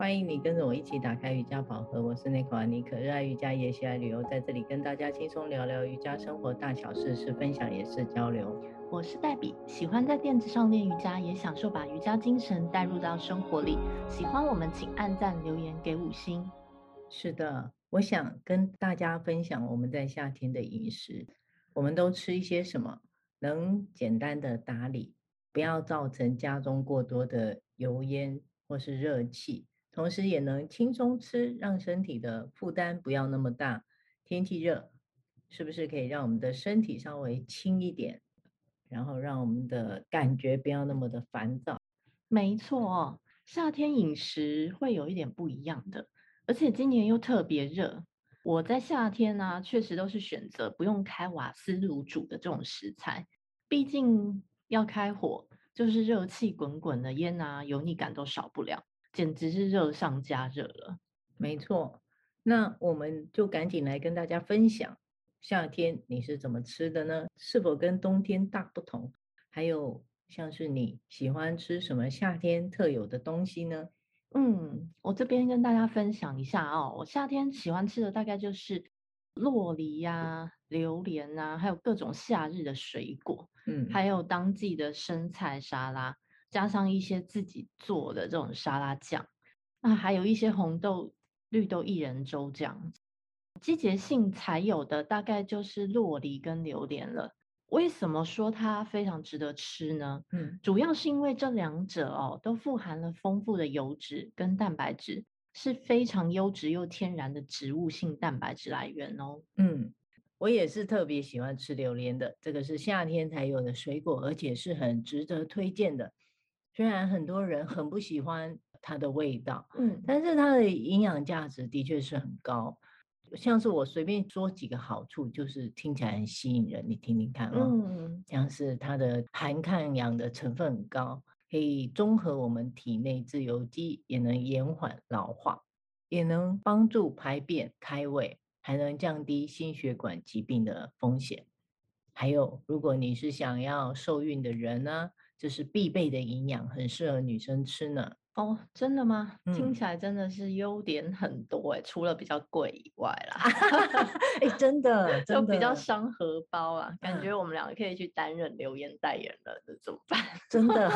欢迎你跟着我一起打开瑜伽宝盒，我是内克阿尼可，热爱瑜伽也喜爱旅游，在这里跟大家轻松聊聊瑜伽生活大小事，是分享也是交流。我是黛比，喜欢在垫子上练瑜伽，也享受把瑜伽精神带入到生活里。喜欢我们，请按赞留言给五星。是的，我想跟大家分享我们在夏天的饮食，我们都吃一些什么，能简单的打理，不要造成家中过多的油烟或是热气，同时也能轻松吃，让身体的负担不要那么大。天气热，是不是可以让我们的身体稍微轻一点？然后让我们的感觉不要那么的烦躁。没错，夏天饮食会有一点不一样的，而且今年又特别热。我在夏天呢、确实都是选择不用开瓦斯炉煮的这种食材，毕竟要开火，就是热气滚滚的烟啊，油腻感都少不了，简直是热上加热了。没错，那我们就赶紧来跟大家分享。夏天你是怎么吃的呢？是否跟冬天大不同？还有像是你喜欢吃什么夏天特有的东西呢？嗯，我这边跟大家分享一下哦，我夏天喜欢吃的大概就是洛梨呀、啊、榴莲啊，还有各种夏日的水果，嗯，还有当季的生菜沙拉，加上一些自己做的这种沙拉酱，那，还有一些红豆、绿豆薏仁粥这样子。季节性才有的大概就是洛梨跟榴莲了。为什么说它非常值得吃呢？嗯，主要是因为这两者哦都富含了丰富的油脂跟蛋白质，是非常优质又天然的植物性蛋白质来源哦。嗯，我也是特别喜欢吃榴莲的，这个是夏天才有的水果，而且是很值得推荐的。虽然很多人很不喜欢它的味道，嗯，但是它的营养价值的确是很高。像是我随便说几个好处，就是听起来很吸引人，你听听看哦。嗯，像是它的含抗氧的成分很高，可以中和我们体内自由基，也能延缓老化，也能帮助排便开胃，还能降低心血管疾病的风险。还有，如果你是想要受孕的人呢，这是必备的营养，很适合女生吃呢。哦，真的吗？嗯、听起来真的是优点很多哎，除了比较贵以外啦。哎，真的，真的就比较伤荷包啊。感觉我们两个可以去担任留言代言人，这怎么办？真的，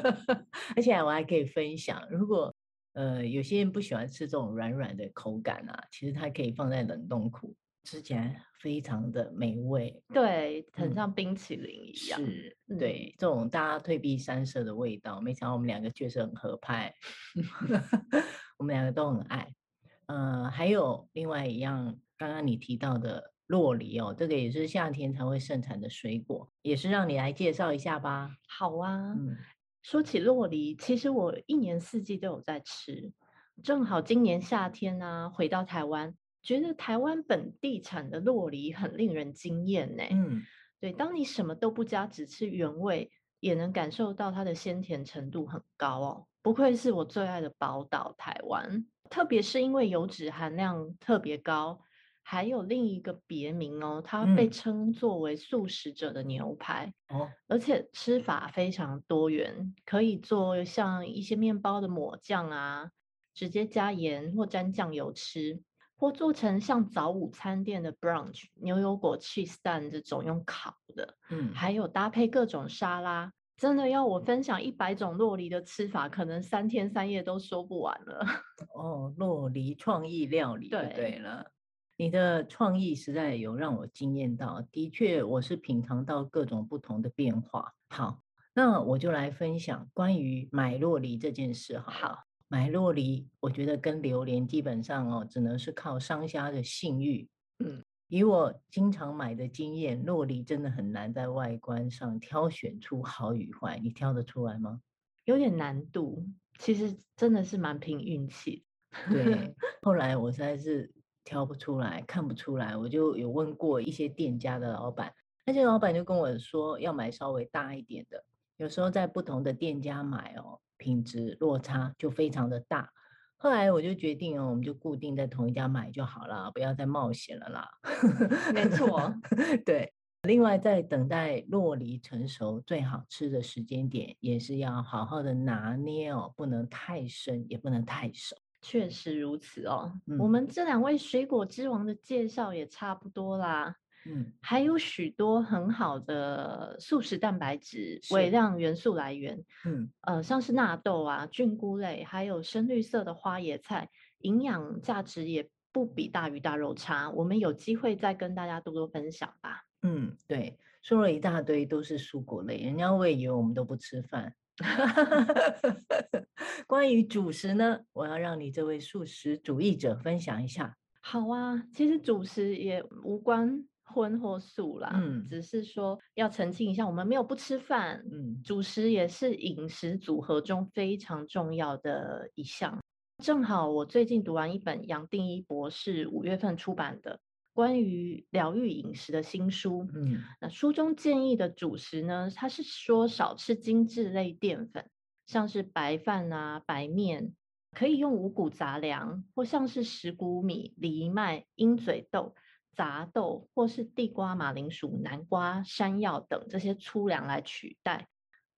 而且我还可以分享，如果呃有些人不喜欢吃这种软软的口感啊，其实它可以放在冷冻库。吃起来非常的美味，对，很像冰淇淋一样。嗯、是，对，这种大家退避三舍的味道，没想到我们两个确实很合拍，我们两个都很爱。呃，还有另外一样，刚刚你提到的洛梨哦，这个也是夏天才会盛产的水果，也是让你来介绍一下吧。好啊，嗯、说起洛梨，其实我一年四季都有在吃，正好今年夏天呢、啊，回到台湾。觉得台湾本地产的洛梨很令人惊艳呢。嗯，对，当你什么都不加，只吃原味，也能感受到它的鲜甜程度很高哦。不愧是我最爱的宝岛台湾，特别是因为油脂含量特别高，还有另一个别名哦，它被称作为素食者的牛排哦，而且吃法非常多元，可以做像一些面包的抹酱啊，直接加盐或沾酱油吃。或做成像早午餐店的 brunch 牛油果 cheese 蛋这种用烤的，嗯，还有搭配各种沙拉，真的要我分享一百种洛梨的吃法，可能三天三夜都说不完了。哦，洛梨创意料理，对对了，你的创意实在有让我惊艳到，的确我是品尝到各种不同的变化。好，那我就来分享关于买洛梨这件事哈。好。买洛梨，我觉得跟榴莲基本上哦，只能是靠商家的信誉。嗯，以我经常买的经验，洛梨真的很难在外观上挑选出好与坏，你挑得出来吗？有点难度，其实真的是蛮凭运气。对，后来我实在是挑不出来，看不出来，我就有问过一些店家的老板，那些老板就跟我说，要买稍微大一点的。有时候在不同的店家买哦。品质落差就非常的大，后来我就决定哦，我们就固定在同一家买就好了，不要再冒险了啦。没错，对。另外，在等待落梨成熟最好吃的时间点，也是要好好的拿捏哦，不能太生，也不能太熟。确实如此哦。嗯、我们这两位水果之王的介绍也差不多啦。嗯，还有许多很好的素食蛋白质、微量元素来源。嗯，呃，像是纳豆啊、菌菇类，还有深绿色的花椰菜，营养价值也不比大鱼大肉差。我们有机会再跟大家多多分享吧。嗯，对，说了一大堆都是蔬果类，人家会以为我们都不吃饭。关于主食呢，我要让你这位素食主义者分享一下。好啊，其实主食也无关荤或素啦，嗯，只是说要澄清一下，我们没有不吃饭，嗯，主食也是饮食组合中非常重要的一项。正好我最近读完一本杨定一博士五月份出版的。关于疗愈饮食的新书，嗯，那书中建议的主食呢，他是说少吃精致类淀粉，像是白饭啊、白面，可以用五谷杂粮，或像是石谷米、藜麦、鹰嘴豆、杂豆，或是地瓜、马铃薯、南瓜、山药等这些粗粮来取代，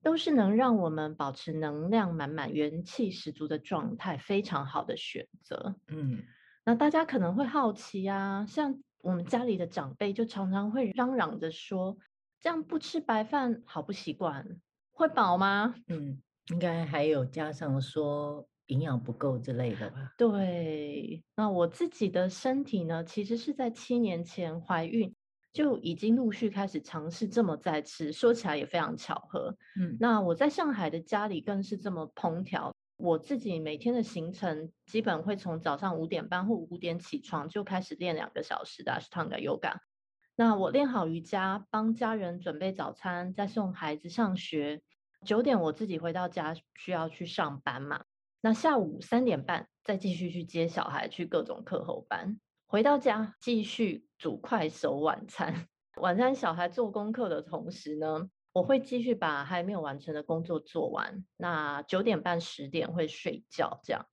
都是能让我们保持能量满满、元气十足的状态，非常好的选择。嗯，那大家可能会好奇啊，像。我们家里的长辈就常常会嚷嚷着说：“这样不吃白饭好不习惯，会饱吗？”嗯，应该还有加上说营养不够之类的吧。对，那我自己的身体呢，其实是在七年前怀孕就已经陆续开始尝试这么在吃，说起来也非常巧合。嗯，那我在上海的家里更是这么烹调。我自己每天的行程基本会从早上五点半或五点起床就开始练两个小时的 Ashtanga Yoga。那我练好瑜伽，帮家人准备早餐，再送孩子上学。九点我自己回到家需要去上班嘛。那下午三点半再继续去接小孩去各种课后班。回到家继续煮快手晚餐。晚餐小孩做功课的同时呢，我会继续把还没有完成的工作做完。那九点半十点会睡觉，这样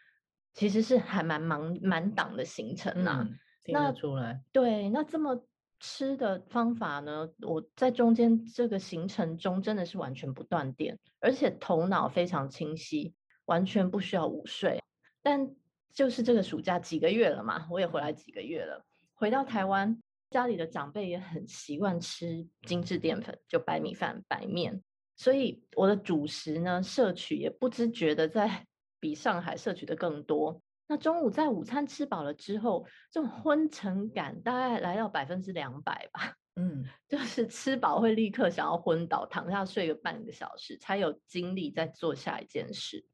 其实是还蛮忙满档的行程呐、啊嗯。听得出来。对，那这么吃的方法呢？我在中间这个行程中真的是完全不断电，而且头脑非常清晰，完全不需要午睡。但就是这个暑假几个月了嘛，我也回来几个月了，回到台湾。家里的长辈也很习惯吃精致淀粉，就白米饭、白面，所以我的主食呢，摄取也不知觉的在比上海摄取的更多。那中午在午餐吃饱了之后，这种昏沉感大概来到百分之两百吧。嗯，就是吃饱会立刻想要昏倒，躺下睡个半个小时，才有精力再做下一件事。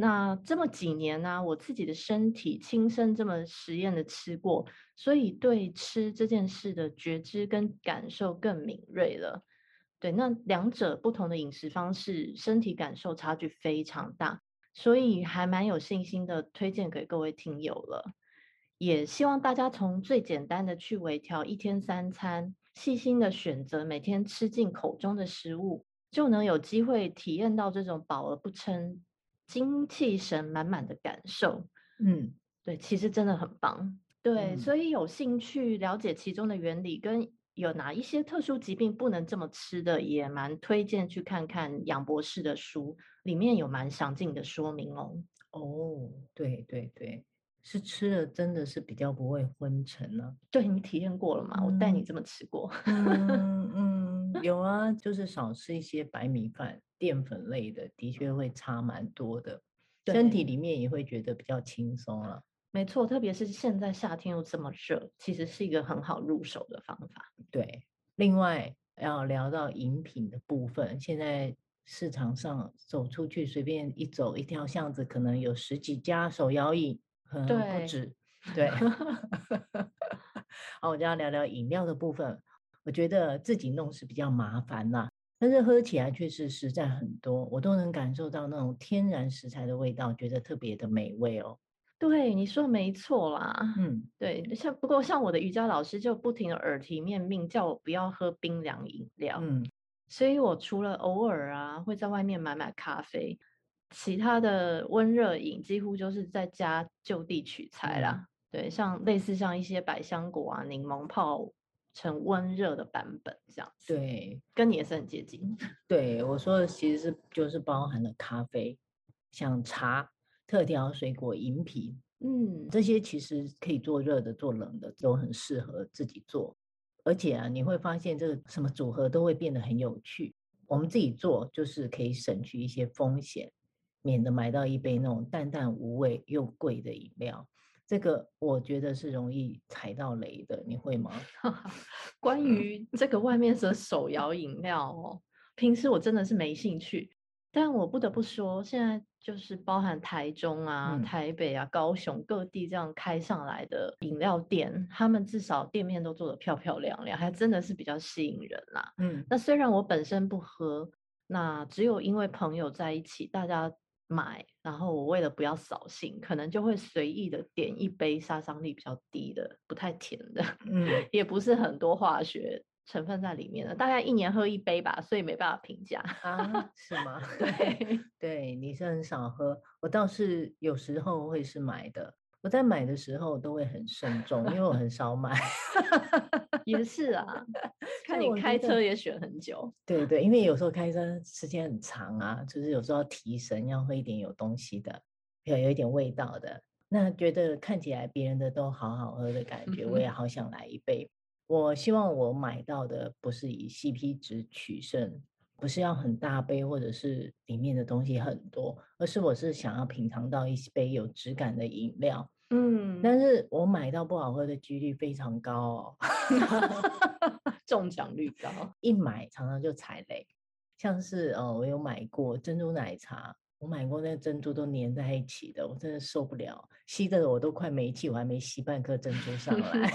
那这么几年呢、我自己的身体亲身这么实验的吃过，所以对吃这件事的觉知跟感受更敏锐了。对，那两者不同的饮食方式，身体感受差距非常大，所以还蛮有信心的推荐给各位听友了。也希望大家从最简单的去微调一天三餐，细心的选择每天吃进口中的食物，就能有机会体验到这种饱而不撑。精气神满满的感受，嗯，对，其实真的很棒，对，嗯、所以有兴趣了解其中的原理，跟有哪一些特殊疾病不能这么吃的，也蛮推荐去看看杨博士的书，里面有蛮详尽的说明哦。哦，对对对，是吃了真的是比较不会昏沉呢、啊。对，你体验过了吗？嗯、我带你这么吃过。嗯 嗯，有啊，就是少吃一些白米饭。淀粉类的的确会差蛮多的，身体里面也会觉得比较轻松了。没错，特别是现在夏天又这么热，其实是一个很好入手的方法。对，另外要聊到饮品的部分，现在市场上走出去随便一走一条巷子，可能有十几家手摇饮，可能不止。对 好，我就要聊聊饮料的部分。我觉得自己弄是比较麻烦啦。但是喝起来确实实在很多，我都能感受到那种天然食材的味道，觉得特别的美味哦。对，你说没错啦。嗯，对，像不过像我的瑜伽老师就不停的耳提面命，叫我不要喝冰凉饮料。嗯，所以我除了偶尔啊会在外面买买咖啡，其他的温热饮几乎就是在家就地取材啦。嗯、对，像类似像一些百香果啊、柠檬泡成温热的版本，这样子。对，跟你也是很接近。对，我说的其实是就是包含了咖啡，像茶、特调水果饮品，嗯，这些其实可以做热的、做冷的，都很适合自己做。而且啊，你会发现这个什么组合都会变得很有趣。我们自己做就是可以省去一些风险，免得买到一杯那种淡淡无味又贵的饮料。这个我觉得是容易踩到雷的，你会吗？关于这个外面的手摇饮料哦，平时我真的是没兴趣。但我不得不说，现在就是包含台中啊、嗯、台北啊、高雄各地这样开上来的饮料店，他们至少店面都做得漂漂亮亮，还真的是比较吸引人啦。嗯，那虽然我本身不喝，那只有因为朋友在一起，大家买，然后我为了不要扫兴，可能就会随意的点一杯杀伤力比较低的、不太甜的，嗯，也不是很多化学。成分在里面的，大概一年喝一杯吧，所以没办法评价啊，是吗？对对，你是很少喝，我倒是有时候会是买的。我在买的时候都会很慎重，因为我 很少买。也是啊，看你开车也选很久。对对，因为有时候开车时间很长啊，就是有时候要提神，要喝一点有东西的，要有一点味道的。那觉得看起来别人的都好好喝的感觉，我也好想来一杯。我希望我买到的不是以 CP 值取胜，不是要很大杯或者是里面的东西很多，而是我是想要品尝到一杯有质感的饮料。嗯，但是我买到不好喝的几率非常高哦，中奖率高，一买常常就踩雷。像是哦，我有买过珍珠奶茶，我买过那个珍珠都粘在一起的，我真的受不了，吸的我都快没气，我还没吸半颗珍珠上来。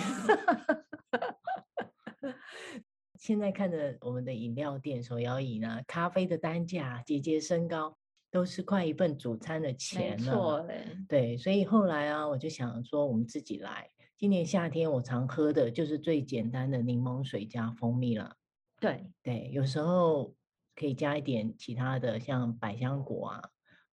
现在看着我们的饮料店、手摇饮啊，咖啡的单价节节升高，都是快一份主餐的钱了。没错，对，所以后来啊，我就想说，我们自己来。今年夏天我常喝的就是最简单的柠檬水加蜂蜜了。对对，有时候可以加一点其他的，像百香果啊，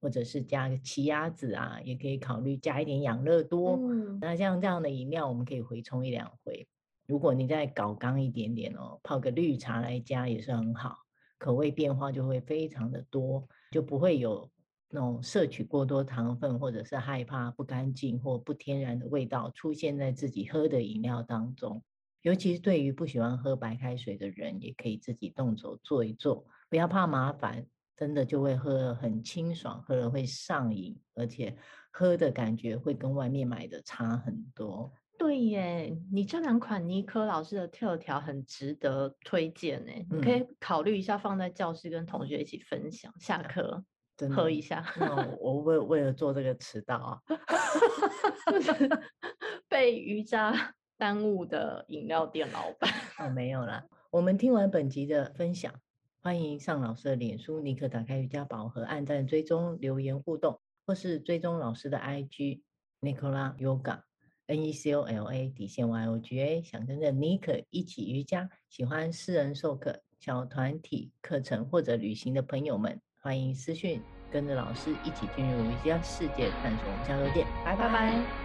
或者是加个奇亚籽啊，也可以考虑加一点养乐多。嗯，那像这样的饮料，我们可以回冲一两回。如果你再搞刚一点点哦，泡个绿茶来加也是很好，口味变化就会非常的多，就不会有那种摄取过多糖分，或者是害怕不干净或不天然的味道出现在自己喝的饮料当中。尤其是对于不喜欢喝白开水的人，也可以自己动手做一做，不要怕麻烦，真的就会喝得很清爽，喝了会上瘾，而且喝的感觉会跟外面买的差很多。对耶，你这两款尼克老师的特调很值得推荐呢，嗯、你可以考虑一下放在教室跟同学一起分享，下课喝一下。我为为了做这个迟到啊，被瑜伽耽误的饮料店老板。哦，没有啦，我们听完本集的分享，欢迎上老师的脸书，尼克打开瑜伽宝盒，按赞追踪留言互动，或是追踪老师的 IG Nicola Yoga。E C O L A 底线 Y O G A，想跟着尼可一起瑜伽，喜欢私人授课、小团体课程或者旅行的朋友们，欢迎私讯跟着老师一起进入瑜伽世界探索。我们下周见，拜拜拜。